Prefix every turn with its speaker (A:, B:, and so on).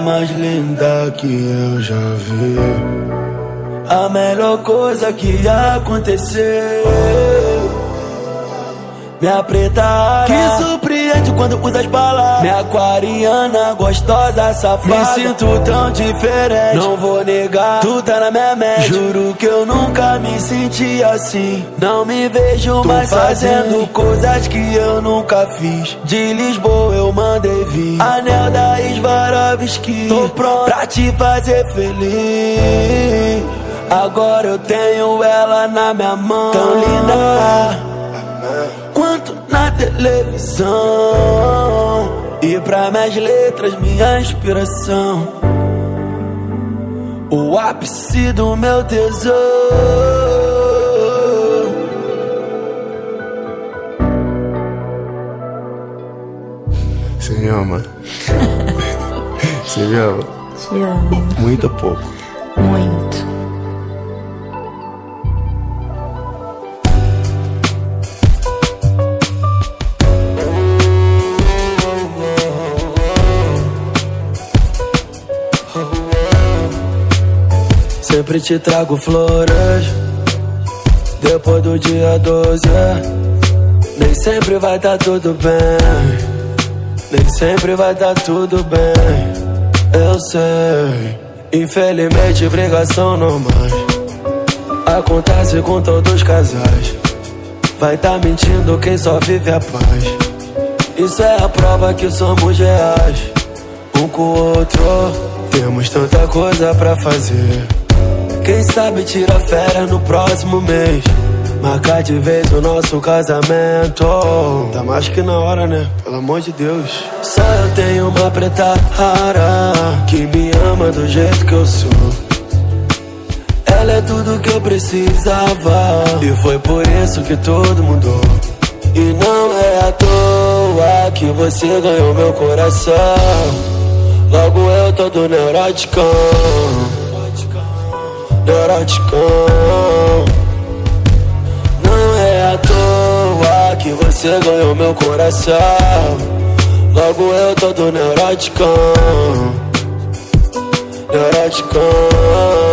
A: mais linda que eu já vi. A melhor coisa que aconteceu. Minha preta que surpreende quando usa as palavras. Minha aquariana gostosa, safada. Me sinto tão diferente, não vou negar. Tu tá na minha mente. Juro que eu nunca me senti assim. Não me vejo Tô mais fazendo coisas que eu nunca fiz. De Lisboa eu mandei vir. Anel da Swarovski. Tô pronto pra te fazer feliz. Agora eu tenho ela na minha mão. Tão linda televisão. E pra minhas letras, minha inspiração. O ápice do meu tesouro.
B: Você me ama? Você me ama?
C: Te amo.
B: Muito ou pouco?
C: Muito.
A: Sempre te trago flores. Depois do dia 12 Nem sempre vai dar tudo bem. Nem sempre vai dar tudo bem. Eu sei Infelizmente brigação não mais Acontece com todos os casais. Vai tá mentindo quem só vive a paz. Isso é a prova que somos reais. Um com o outro Temos tanta coisa pra fazer quem sabe tira férias no próximo mês. Marcar de vez o nosso casamento. Tá mais que na hora, né? Pelo amor de Deus. Só eu tenho uma preta rara que me ama do jeito que eu sou. Ela é tudo que eu precisava. E foi por isso que tudo mudou. E não é à toa que você ganhou meu coração. Logo eu todo neurótico neuroticão. Não é à toa que você ganhou meu coração. Logo eu tô do neuroticão. Neuroticão.